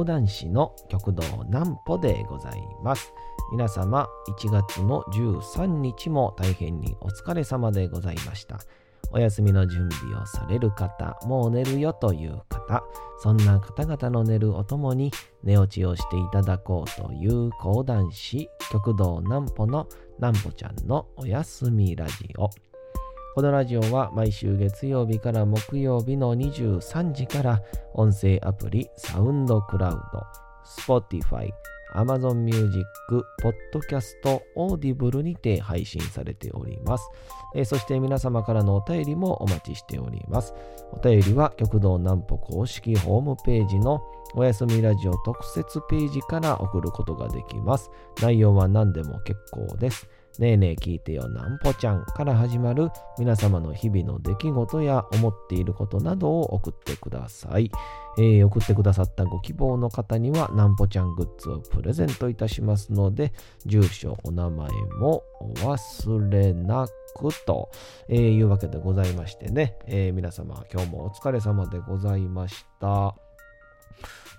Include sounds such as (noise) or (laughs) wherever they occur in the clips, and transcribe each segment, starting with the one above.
講談師の極道南歩でございます。皆様、1月の13日も大変にお疲れ様でございました。お休みの準備をされる方、もう寝るよという方、そんな方々の寝るおともに寝落ちをしていただこうという講談師、極道南歩の南歩ちゃんのお休みラジオ。このラジオは毎週月曜日から木曜日の23時から音声アプリサウンドクラウド、Spotify、Amazon Music、Podcast、Audible にて配信されております。えー、そして皆様からのお便りもお待ちしております。お便りは極道南歩公式ホームページのおやすみラジオ特設ページから送ることができます。内容は何でも結構です。ねえねえ聞いてよなんぽちゃんから始まる皆様の日々の出来事や思っていることなどを送ってください。えー、送ってくださったご希望の方にはなんぽちゃんグッズをプレゼントいたしますので、住所、お名前もお忘れなくと、えー、いうわけでございましてね、えー、皆様今日もお疲れ様でございました。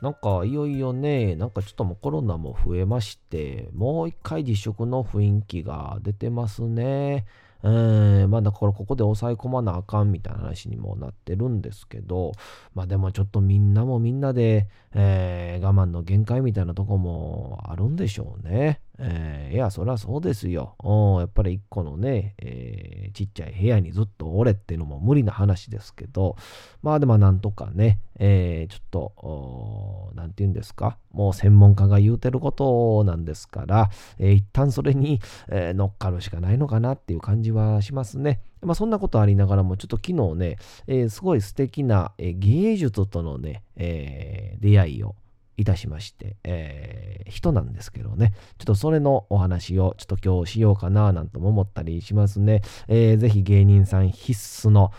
なんかいよいよね、なんかちょっともうコロナも増えまして、もう一回自粛の雰囲気が出てますね。えー、まだからここで抑え込まなあかんみたいな話にもなってるんですけど、まあでもちょっとみんなもみんなで、えー、我慢の限界みたいなとこもあるんでしょうね。えー、いや、そりゃそうですよ。やっぱり一個のね、えー、ちっちゃい部屋にずっとおれっていうのも無理な話ですけど、まあでもなんとかね、えー、ちょっと、なんて言うんですか、もう専門家が言うてることなんですから、えー、一旦それに、えー、乗っかるしかないのかなっていう感じはしますね。まあそんなことありながらも、ちょっと昨日ね、えー、すごい素敵な、えー、芸術とのね、えー、出会いをいたしまして、えー、人なんですけどね、ちょっとそれのお話をちょっと今日しようかななんとも思ったりしますね。えー、ぜひ芸人さん必須の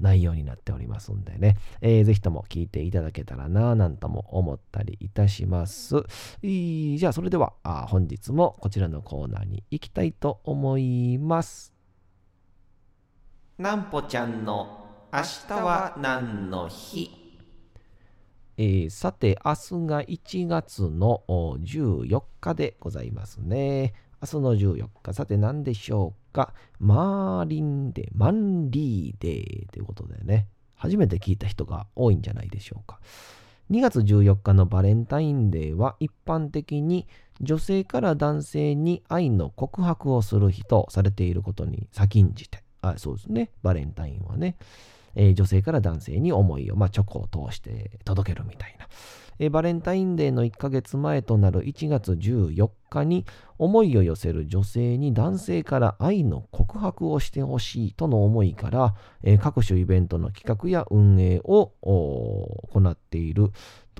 内容になっておりますんでね、えー、ぜひとも聞いていただけたらななんとも思ったりいたします。じゃあそれでは本日もこちらのコーナーに行きたいと思います。なんぽちゃんの明日は何の日？えー、さて、明日が1月の14日でございますね。明日の14日、さて何でしょうか？マーリンデー、マンリーデーということでね、初めて聞いた人が多いんじゃないでしょうか。2月14日のバレンタインデーは一般的に女性から男性に愛の告白をする日とされていることに先んじて、あそうですね、バレンタインはね。えー、女性から男性に思いを、まあ、チョコを通して届けるみたいな。えー、バレンタインデーの1ヶ月前となる1月14日に思いを寄せる女性に男性から愛の告白をしてほしいとの思いから、えー、各種イベントの企画や運営を行っている、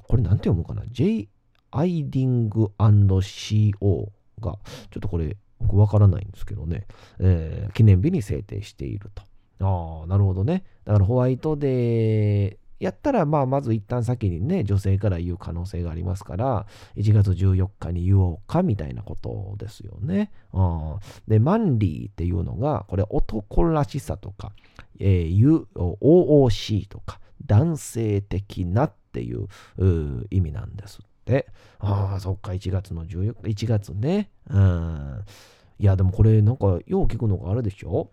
これなんて読むかな ?J アイディング &CO が、ちょっとこれ僕わからないんですけどね、えー、記念日に制定していると。ああ、なるほどね。だからホワイトデーやったら、まあ、まず一旦先にね、女性から言う可能性がありますから、1月14日に言おうかみたいなことですよね。あで、マンリーっていうのが、これ男らしさとか、えー、OOC とか、男性的なっていう意味なんですって。ああ、そっか、1月の14日、1月ね。うん。いや、でもこれなんかよう聞くのがあるでしょ？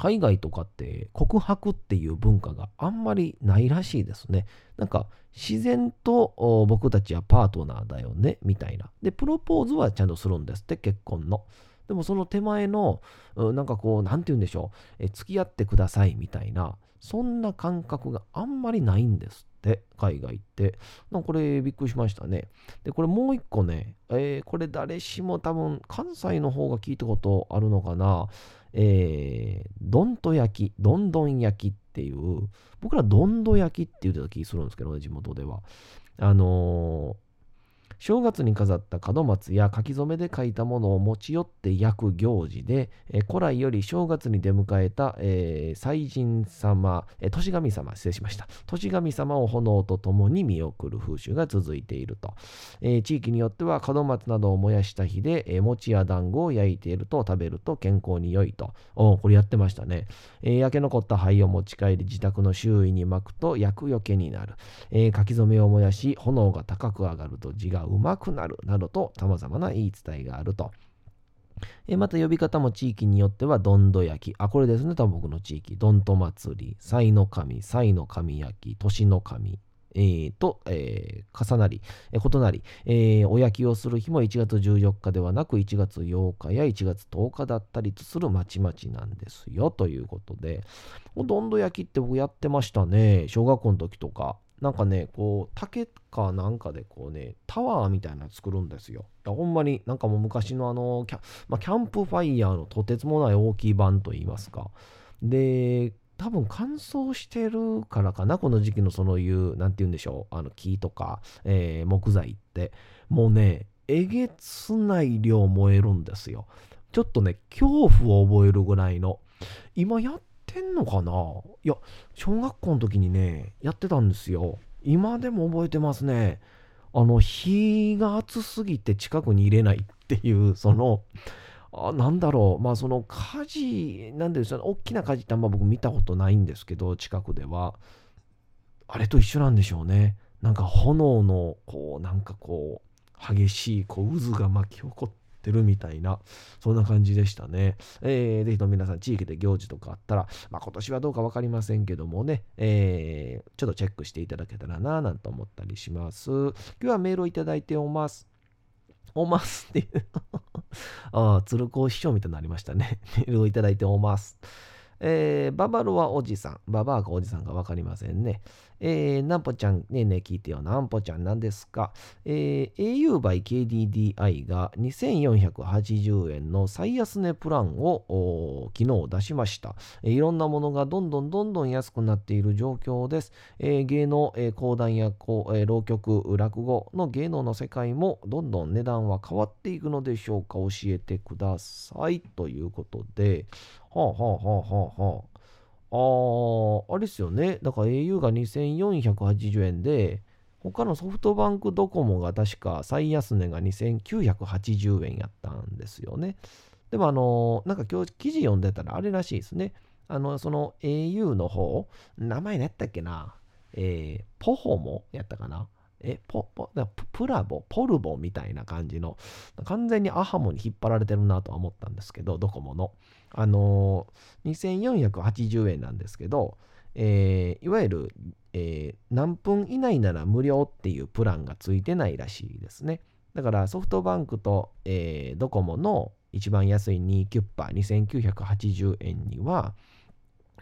海外とかって告白っていう文化があんまりないらしいですね。なんか自然と僕たちはパートナーだよねみたいな。で、プロポーズはちゃんとするんですって結婚の。でもその手前のなんかこう、なんて言うんでしょう、え付き合ってくださいみたいな、そんな感覚があんまりないんですって、海外って。なんかこれびっくりしましたね。で、これもう一個ね、えー、これ誰しも多分関西の方が聞いたことあるのかな。えー、どんと焼き、どんどん焼きっていう、僕らどんど焼きって言ってた気するんですけどね、地元では。あのー、正月に飾った門松や書き初めで書いたものを持ち寄って焼く行事で、えー、古来より正月に出迎えた、えー、祭神様、えー、年神様、失礼しました。年神様を炎と共に見送る風習が続いていると。えー、地域によっては門松などを燃やした日で、えー、餅や団子を焼いていると食べると健康に良いと。おこれやってましたね。えー、焼け残った灰を持ち帰り自宅の周囲に巻くと厄除けになる。えー、書き初めを燃やし炎が高く上がると字がうまくなるなどと様々な言い伝えがあると。えまた呼び方も地域によってはどんど焼き。あ、これですね、多分僕の地域。どんと祭り、祭の神、祭の神焼き、年の神、えー、と、えー、重なり、えー、異なり、えー、お焼きをする日も1月14日ではなく1月8日や1月10日だったりとするまちまちなんですよということで、どんど焼きって僕やってましたね。小学校の時とか。なんかね、こう、竹かなんかでこうね、タワーみたいなの作るんですよ。いやほんまになんかもう昔のあのキャ,、まあ、キャンプファイヤーのとてつもない大きい版といいますか。で、多分乾燥してるからかな、この時期のそのいう、なんて言うんでしょう、あの木とか、えー、木材って。もうね、えげつない量燃えるんですよ。ちょっとね、恐怖を覚えるぐらいの。今やっってんのかな？いや、小学校の時にね、やってたんですよ。今でも覚えてますね。あの、火が熱すぎて近くに入れないっていう、その、あなんだろう、まあその火事、なんでしょう、大きな火事ってあんま僕見たことないんですけど、近くでは。あれと一緒なんでしょうね。なんか炎の、こう、なんかこう、激しいこう渦が巻き起こっってるみたいな、そんな感じでしたね。えー、ぜひとも皆さん、地域で行事とかあったら、まあ、今年はどうか分かりませんけどもね、えー、ちょっとチェックしていただけたらな、なんて思ったりします。今日はメールをいただいておます。おますっていう (laughs) ああ、鶴子師匠みたいになりましたね。(laughs) メールをいただいておます。えー、ババロはおじさん。ババアかおじさんか分かりませんね。えー、なんぽちゃん、ねえねえ聞いてよ。なんぽちゃん何ですか、えー、au by KDDI が2480円の最安値プランを昨日出しました、えー。いろんなものがどんどんどんどん安くなっている状況です。えー、芸能、えー、講談や、えー、浪曲、落語の芸能の世界もどんどん値段は変わっていくのでしょうか？教えてください。ということで、はあはあはあはあはあ。ああ、あれですよね。だから au が2480円で、他のソフトバンクドコモが確か最安値が2980円やったんですよね。でもあの、なんか今日記事読んでたらあれらしいですね。あの、その au の方、名前何やったっけな？えー、ポホモやったかな？え、ポ、ポ、プラボ、ポルボみたいな感じの、完全にアハモに引っ張られてるなとは思ったんですけど、ドコモの。あのー、2480円なんですけど、えー、いわゆる、えー、何分以内なら無料っていうプランがついてないらしいですね。だからソフトバンクと、えー、ドコモの一番安い2キュッパー2980円には、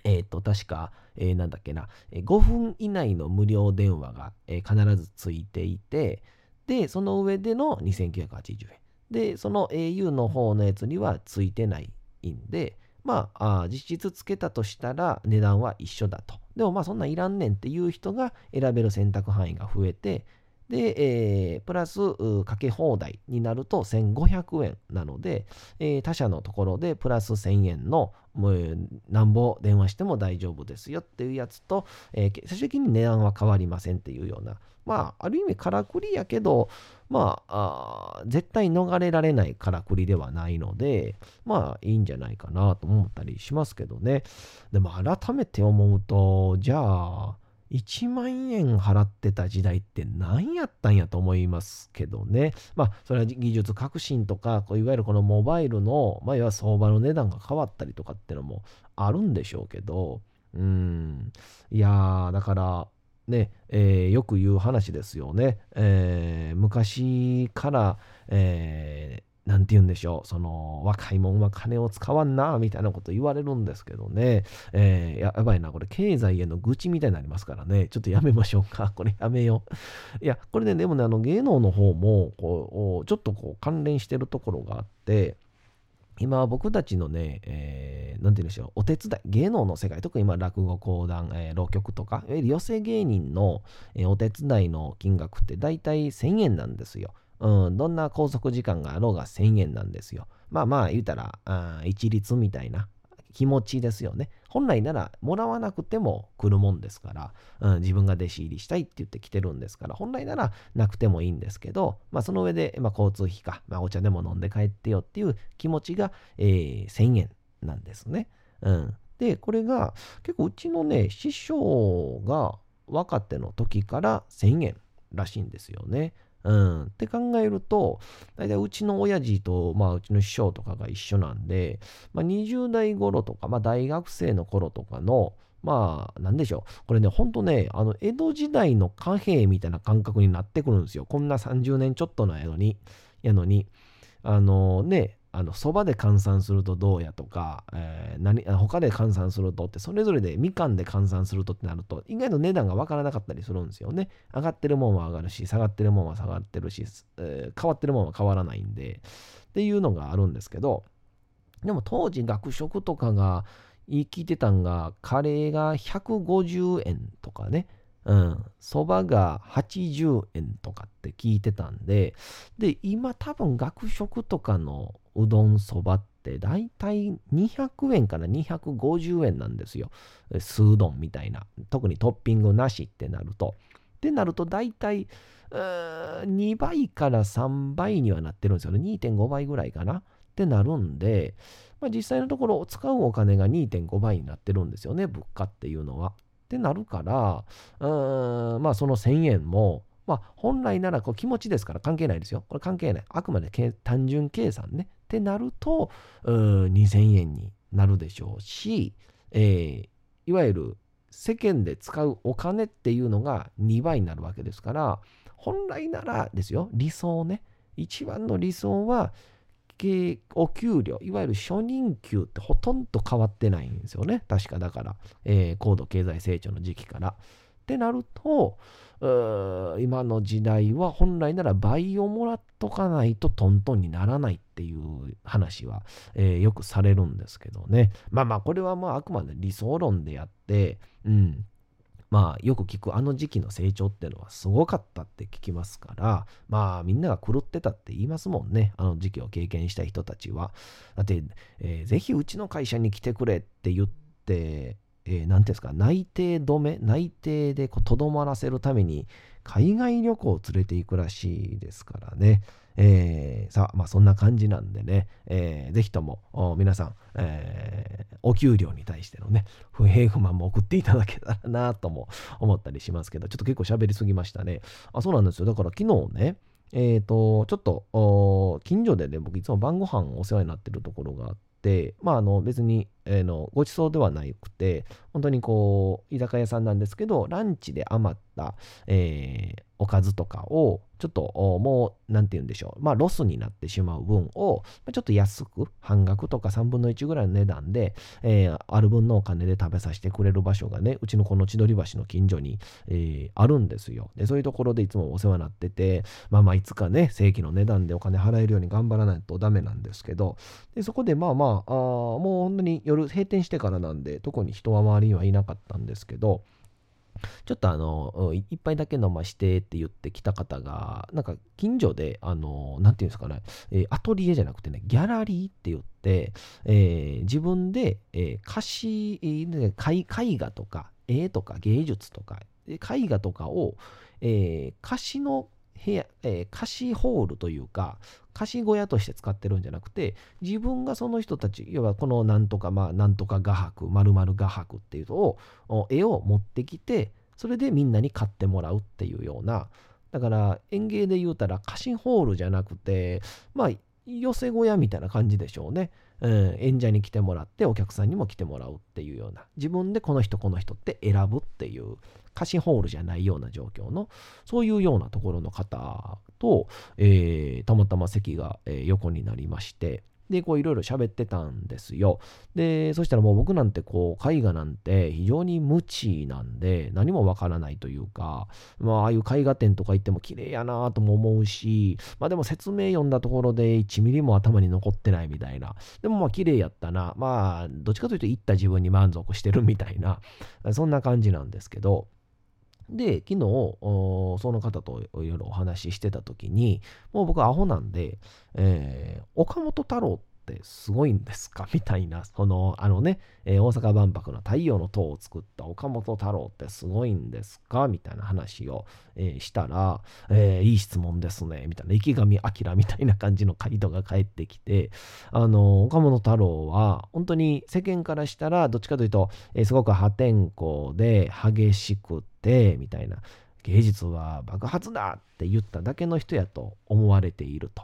えっ、ー、と、確か、えー、なんだっけな、5分以内の無料電話が、えー、必ずついていて、で、その上での2980円。で、その au の方のやつにはついてないんで、まあ、あ実質つけたとしたら値段は一緒だと。でもまあそんないらんねんっていう人が選べる選択範囲が増えて、で、えー、プラスかけ放題になると1500円なので、えー、他社のところでプラス1000円のもうなんぼ電話しても大丈夫ですよっていうやつと、えー、最終的に値段は変わりませんっていうような、まあ、ある意味からくりやけど、まあ絶対逃れられないからくりではないので、まあ、いいんじゃないかなと思ったりしますけどね。でも、改めて思うと、じゃあ、1万円払ってた時代って何やったんやと思いますけどね。まあ、それは技術革新とか、こういわゆるこのモバイルの、まあ、いわ相場の値段が変わったりとかってのもあるんでしょうけど、うん。いやー、だから、ね、えー、よく言う話ですよね。えー、昔から、えー、なんて言うんでしょう、その、若いもんは金を使わんな、みたいなこと言われるんですけどね、えー、ややばいな、これ経済への愚痴みたいになりますからね、ちょっとやめましょうか。(laughs) これやめよう。いや、これね、でもね、あの芸能の方も、こう、ちょっとこう関連してるところがあって、今は僕たちのね、えー、なんて言うんでしょう、お手伝い、芸能の世界、特に今落語、講談、えー、浪曲とか、いわゆる寄席芸人の、えー、お手伝いの金額って大体1000円なんですよ。うん、どんな拘束時間があろうが1000円なんですよ。まあまあ言うたら、あ一律みたいな気持ちですよね。本来ならもらわなくても来るもんですから、うん、自分が弟子入りしたいって言って来てるんですから、本来ならなくてもいいんですけど、まあその上で、まあ、交通費か、まあ、お茶でも飲んで帰ってよっていう気持ちが、えー、1000円なんですね。うん。で、これが結構うちのね、師匠が若手の時から1000円らしいんですよね。うん。って考えると、大体うちの親父と、まあうちの師匠とかが一緒なんで、まあ20代頃とか、まあ大学生の頃とかの、まあ、なんでしょう。これね、ほんとね、あの、江戸時代の貨幣みたいな感覚になってくるんですよ。こんな30年ちょっとのやのに、やのに、あのね、あの、そばで換算するとどうやとか、えー、何、他で換算するとって、それぞれでみかんで換算するとってなると、意外と値段がわからなかったりするんですよね。上がってるもんは上がるし、下がってるもんは下がってるし、えー、変わってるもんは変わらないんで、っていうのがあるんですけど、でも当時学食とかが言い聞いてたんが、カレーが150円とかね、うん、そばが80円とかって聞いてたんで、で、今多分学食とかのうどんそばって大体200円から250円なんですよ。酢うどんみたいな。特にトッピングなしってなると。ってなると大体2倍から3倍にはなってるんですよね。2.5倍ぐらいかな。ってなるんで、まあ、実際のところ使うお金が2.5倍になってるんですよね。物価っていうのは。ってなるから、まあその1000円も、まあ本来ならこう気持ちですから関係ないですよ。これ関係ない。あくまで単純計算ね。ってなると、2000円になるでしょうし、えー、いわゆる世間で使うお金っていうのが2倍になるわけですから、本来ならですよ、理想ね。一番の理想は、お給料、いわゆる初任給ってほとんど変わってないんですよね。確かだから、えー、高度経済成長の時期から。ってなると、今の時代は本来なら倍をもらっとかないとトントンにならないっていう話は、えー、よくされるんですけどね。まあまあ、これはまああくまで理想論であって、うん。まあよく聞くあの時期の成長っていうのはすごかったって聞きますから、まあみんなが狂ってたって言いますもんね。あの時期を経験した人たちは。だって、えー、ぜひうちの会社に来てくれって言って、えー、ていうんですか、内定止め、内定でとどまらせるために海外旅行を連れて行くらしいですからね。えー、さあ、まあそんな感じなんでね、えー、ぜひとも皆さん、えー、お給料に対してのね、不平不満も送っていただけたらなとも思ったりしますけど、ちょっと結構喋りすぎましたね。あ、そうなんですよ。だから昨日ね、えっ、ー、と、ちょっと、近所でね、僕いつも晩ご飯お世話になってるところがあって、まあ、あの、別に、えー、の、ごちそうではなくて、本当にこう、居酒屋さんなんですけど、ランチで余った、えー、おかずとかを、ちょっともう、なんて言うんでしょう。まあ、ロスになってしまう分を、ちょっと安く、半額とか3分の1ぐらいの値段で、えー、ある分のお金で食べさせてくれる場所がね、うちのこの千鳥橋の近所に、えー、あるんですよ。で、そういうところでいつもお世話になってて、まあまあ、いつかね、正規の値段でお金払えるように頑張らないとダメなんですけど、でそこでまあまあ、あもう本当に夜閉店してからなんで、特に人は周りにはいなかったんですけど、ちょっとあの、一杯だけ飲ましてって言ってきた方が、なんか近所で、あの、なんていうんですかね、え、アトリエじゃなくてね、ギャラリーって言って、え、自分で、えー、歌詞、絵画とか、絵とか芸術とか、絵画とかを、え、歌詞の部屋、えー、貸しホールというか、貸し小屋として使ってるんじゃなくて、自分がその人たち、要はこのなんとか、まあ、なんとか画伯、まる画伯っていうのを、絵を持ってきて、それでみんなに買ってもらうっていうような、だから園芸で言うたら貸しホールじゃなくて、まあ、寄せ小屋みたいな感じでしょうね。うん、演者に来てもらってお客さんにも来てもらうっていうような自分でこの人この人って選ぶっていう貸しホールじゃないような状況の、そういうようなところの方と、えー、たまたま席が、え、横になりまして、で、こういろいろ喋ってたんですよ。で、そしたらもう僕なんてこう絵画なんて非常に無知なんで何もわからないというか、まあああいう絵画展とか行っても綺麗やなとも思うし、まあでも説明読んだところで1ミリも頭に残ってないみたいな。でもまあ綺麗やったな。まあどっちかというと行った自分に満足してるみたいな、そんな感じなんですけど、で、昨日、その方といろいろお話ししてた時に、もう僕アホなんで、えー、岡本太郎ってすごいんですか？みたいな、その、あのね、えー、大阪万博の太陽の塔を作った岡本太郎ってすごいんですか？みたいな話を、えー、したら、えー、いい質問ですね。みたいな、池上彰みたいな感じの回答が返ってきて、あの、岡本太郎は、本当に世間からしたら、どっちかというと、えすごく破天荒で激しくて、みたいな、芸術は爆発だって言っただけの人やと思われていると。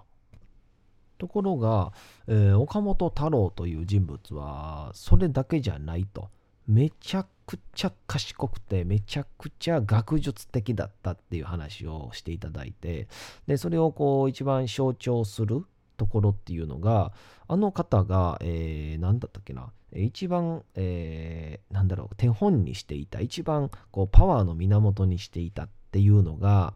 ところが、えー、岡本太郎という人物はそれだけじゃないと。めちゃくちゃ賢くてめちゃくちゃ学術的だったっていう話をしていただいてでそれをこう一番象徴するところっていうのがあの方が、えー、何だったっけな一番、えー、なんだろう手本にしていた一番こうパワーの源にしていたっていうのが、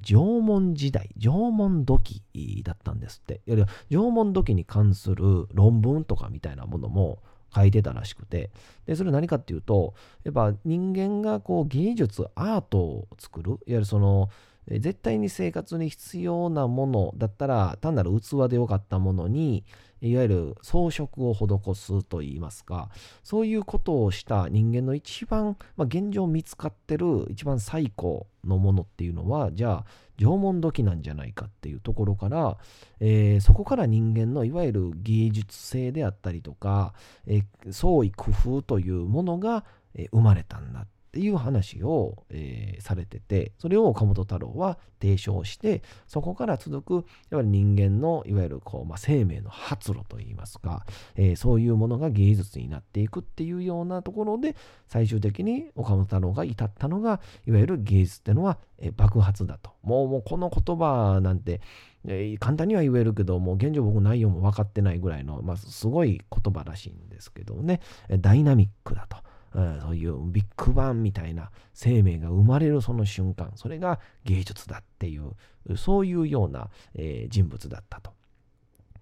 縄文時代、縄文土器だったんですって。いや縄文土器に関する論文とかみたいなものも書いてたらしくて、で、それ何かっていうと、やっぱ人間がこう芸術、アートを作る、いわゆるその、絶対に生活に必要なものだったら単なる器でよかったものにいわゆる装飾を施すといいますかそういうことをした人間の一番、まあ、現状見つかってる一番最高のものっていうのはじゃあ縄文土器なんじゃないかっていうところから、えー、そこから人間のいわゆる芸術性であったりとか、えー、創意工夫というものが、生まれたんだっっていう話を、えー、されててそれを岡本太郎は提唱してそこから続くいわゆる人間のいわゆるこう、まあ、生命の発露といいますか、えー、そういうものが芸術になっていくっていうようなところで最終的に岡本太郎が至ったのがいわゆる芸術ってのは、えー、爆発だともうもうこの言葉なんてえ簡単には言えるけど、もう現状僕内容も分かってないぐらいの、まあ、すごい言葉らしいんですけどね、ダイナミックだと。うんそういうビッグバンみたいな生命が生まれるその瞬間、それが芸術だっていう、そういうような、えー、人物だったと。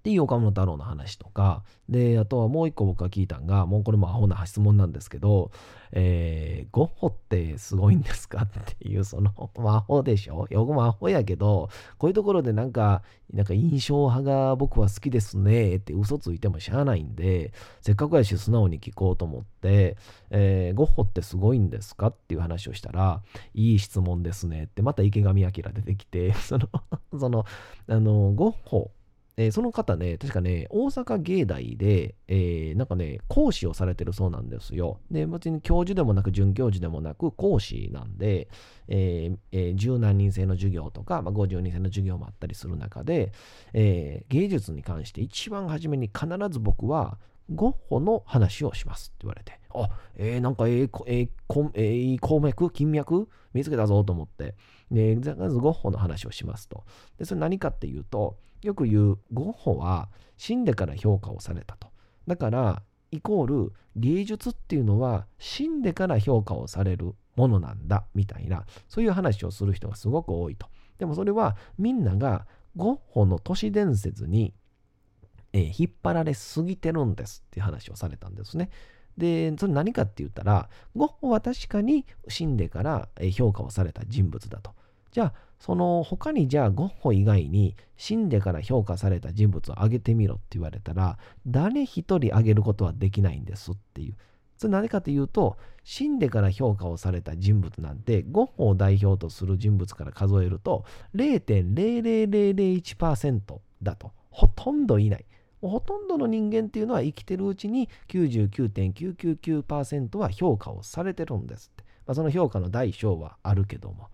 っていう岡本太郎の話とか、で、あとはもう一個僕が聞いたんが、もうこれもアホな質問なんですけど、えー、ゴッホってすごいんですかっていう、その、(laughs) アホでしょ？僕もアホやけど、こういうところでなんか、なんか印象派が僕は好きですねって嘘ついてもしゃあないんで、せっかくやし素直に聞こうと思って、えー、ゴッホってすごいんですかっていう話をしたら、いい質問ですねって、また池上彰出てきて、(laughs) その、その、あの、ゴッホ、えー、その方ね、確かね、大阪芸大で、えー、なんかね、講師をされてるそうなんですよ。で、別に教授でもなく、准教授でもなく、講師なんで、えーえー、十何人制の授業とか、まあ、50人制の授業もあったりする中で、えー、芸術に関して一番初めに必ず僕は、ゴッホの話をしますって言われて、あ、えー、なんかええー、えー、えー、鉱脈金脈見つけたぞと思って、で、まずゴッホの話をしますと。で、それ何かっていうと、よく言うゴッホは死んでから評価をされたと。だから、イコール芸術っていうのは死んでから評価をされるものなんだみたいなそういう話をする人がすごく多いと。でもそれはみんながゴッホの都市伝説に、えー、引っ張られすぎてるんですっていう話をされたんですね。で、それ何かって言ったら、ゴッホは確かに死んでから評価をされた人物だと。じゃあ、その他にじゃあゴッホ以外に死んでから評価された人物を挙げてみろって言われたら、誰一人挙げることはできないんですっていう。それ何かというと、死んでから評価をされた人物なんて、ゴッホを代表とする人物から数えると、0.00001%だと。ほとんどいない。ほとんどの人間っていうのは生きてるうちに99.999%は評価をされてるんですって。まあ、その評価の大小はあるけども。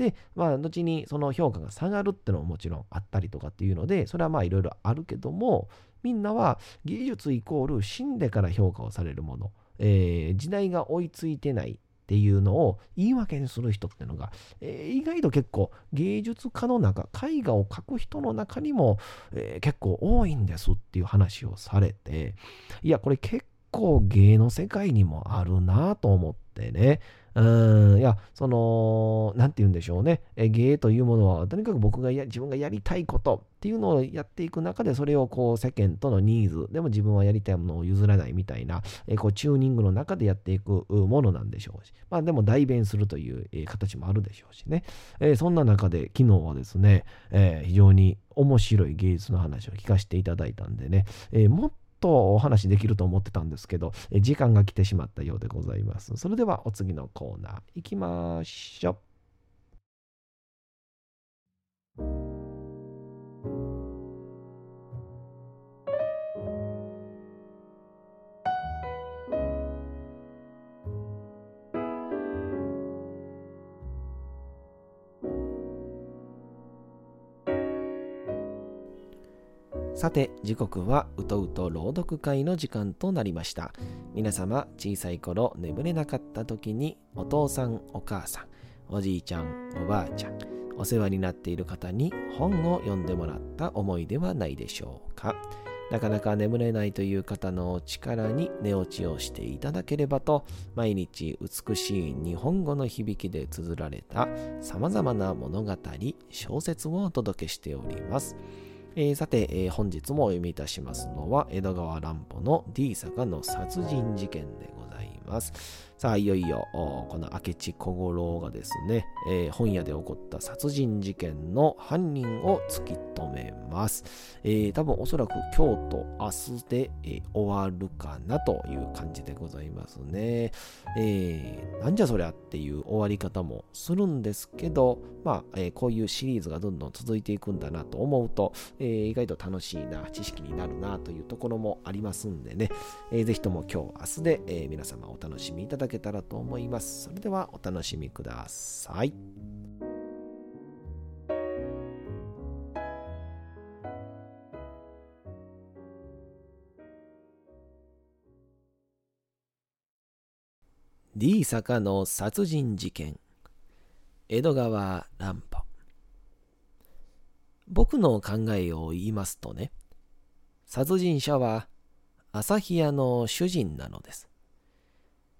で、まあ、後にその評価が下がるってのももちろんあったりとかっていうので、それはまあいろいろあるけども、みんなは技術イコール死んでから評価をされるもの、えー、時代が追いついてないっていうのを言い訳にする人っていうのが、えー、意外と結構芸術家の中、絵画を描く人の中にも、えー、結構多いんですっていう話をされて、いや、これ結構芸の世界にもあるなと思ってね、うん、いや、その、なんて言うんでしょうね。え芸というものは、とにかく僕がや、自分がやりたいことっていうのをやっていく中で、それをこう、世間とのニーズ、でも自分はやりたいものを譲らないみたいな、えこう、チューニングの中でやっていくものなんでしょうし、まあでも代弁するという、え形もあるでしょうしね。えそんな中で、昨日はですね、え非常に面白い芸術の話を聞かせていただいたんでね、えもっとお話できると思ってたんですけど、時間が来てしまったようでございます。それではお次のコーナー行きましょう。さて時刻はうとうと朗読会の時間となりました。皆様小さい頃眠れなかった時にお父さんお母さんおじいちゃんおばあちゃんお世話になっている方に本を読んでもらった思いではないでしょうか。なかなか眠れないという方のお力に寝落ちをしていただければと毎日美しい日本語の響きで綴られた様々な物語小説をお届けしております。えー、さて、えー、本日もお読みいたしますのは江戸川乱歩の D 坂の殺人事件でございます。さあ、いよいよ、この明智小五郎がですね、えー、本屋で起こった殺人事件の犯人を突き止めます。えー、多分おそらく今日と明日で、えー、終わるかなという感じでございますね。えー、なんじゃそりゃっていう終わり方もするんですけど、まあ、えー、こういうシリーズがどんどん続いていくんだなと思うと、えー、意外と楽しいな、知識になるなというところもありますんでね、えー、ぜひとも今日、明日で、えー、皆様お楽しみいただけたらと思います。それではお楽しみください。D 坂の殺人事件江戸川乱歩僕の考えを言いますとね殺人者は朝日屋の主人なのです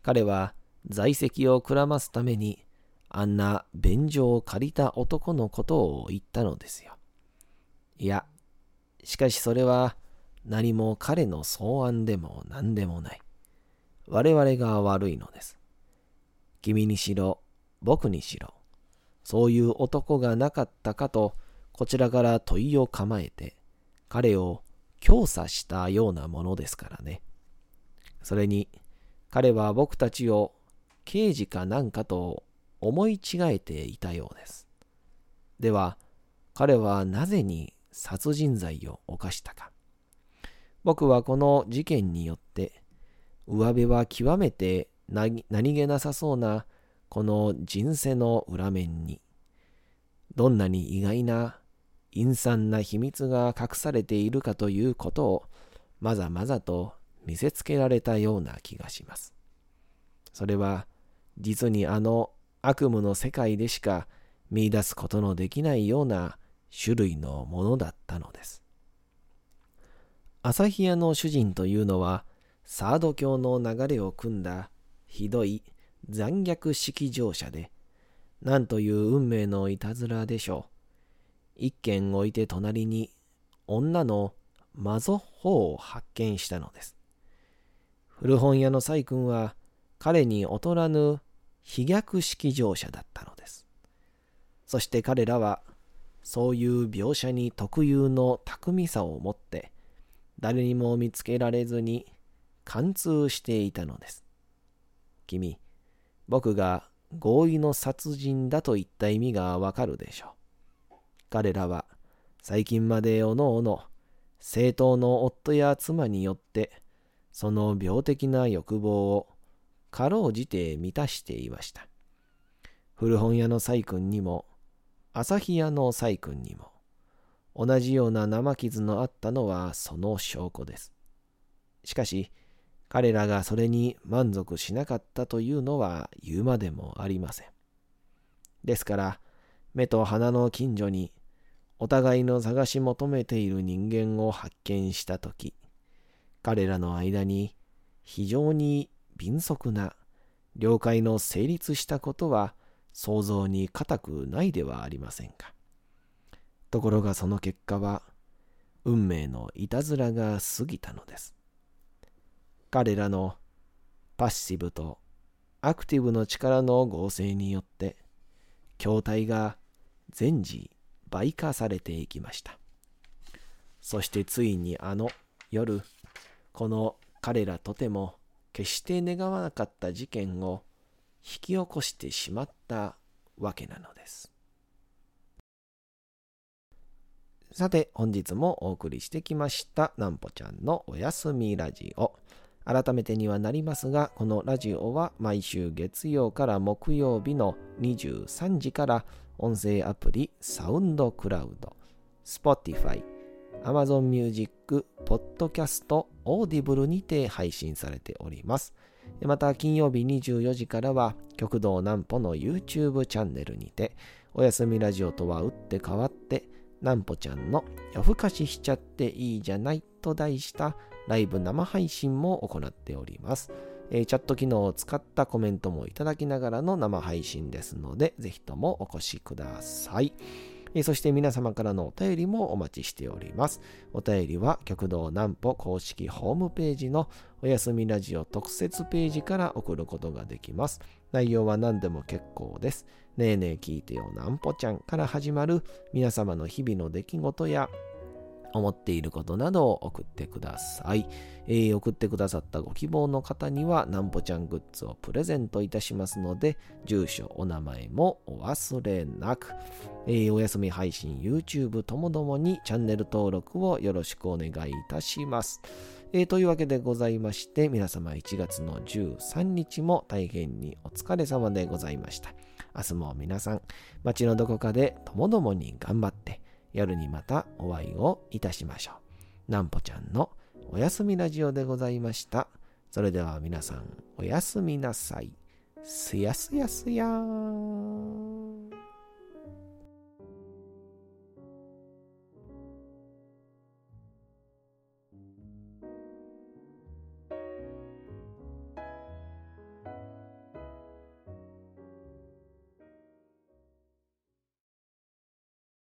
彼は在籍をくらますためにあんな便所を借りた男のことを言ったのですよ。いや、しかしそれは何も彼の草案でも何でもない。我々が悪いのです。君にしろ、僕にしろ、そういう男がなかったかと、こちらから問いを構えて、彼を強査したようなものですからね。それに、彼は僕たちを刑事かなんかと思い違えていたようです。では、彼はなぜに殺人罪を犯したか。僕はこの事件によって、上辺は極めて何気なさそうなこの人生の裏面に、どんなに意外な陰惨な秘密が隠されているかということをまざまざと見せつけられたような気がします。それは実にあの悪夢の世界でしか見出すことのできないような種類のものだったのです。朝日屋の主人というのはサード教の流れを組んだひどい残虐式乗者で何という運命のいたずらでしょう。一軒置いて隣に女のマゾッホを発見したのです。古本屋の細君は彼に劣らぬ飛逆式乗車だったのです。そして彼らはそういう描写に特有の巧みさを持って誰にも見つけられずに貫通していたのです。君、僕が合意の殺人だといった意味がわかるでしょう。彼らは最近までおのおの正当の夫や妻によってその病的な欲望をかろうじて満たしていました。古本屋の細君にも、朝日屋の細君にも、同じような生傷のあったのはその証拠です。しかし、彼らがそれに満足しなかったというのは言うまでもありません。ですから、目と鼻の近所にお互いの探し求めている人間を発見したとき、彼らの間に非常に敏速な了解の成立したことは想像に難くないではありませんか。ところがその結果は運命のいたずらが過ぎたのです。彼らのパッシブとアクティブの力の合成によって筐体が全時倍化されていきました。そしてついにあの夜、この彼らとても決して願わなかった事件を引き起こしてしまったわけなのです。さて、本日もお送りしてきました、なんぽちゃんのおやすみラジオ。改めてにはなりますが、このラジオは毎週月曜から木曜日の23時から音声アプリサウンドクラウド、Spotify、Amazon Music、Podcast、Audible にて配信されております。また金曜日24時からは極道南歩の YouTube チャンネルにておやすみラジオとは打って変わって南歩ちゃんの夜更かししちゃっていいじゃないと題したライブ生配信も行っております。チャット機能を使ったコメントもいただきながらの生配信ですので、ぜひともお越しください。え、そして皆様からのお便りもお待ちしております。お便りは極道南歩公式ホームページのおやすみラジオ特設ページから送ることができます。内容は何でも結構です。ねえねえ聞いてよなんぽちゃんから始まる皆様の日々の出来事や思っていることなどを送ってください。えー、送ってくださったご希望の方には、なんぽちゃんグッズをプレゼントいたしますので、住所、お名前もお忘れなく。えー、お休み配信、YouTube ともどもにチャンネル登録をよろしくお願いいたします。えー、というわけでございまして、皆様1月の13日も大変にお疲れ様でございました。明日も皆さん、街のどこかでともどもに頑張って、夜にまたお会いをいたしましょう。なんぽちゃんのおやすみラジオでございました。それでは皆さんおやすみなさい。すやすやすやーん。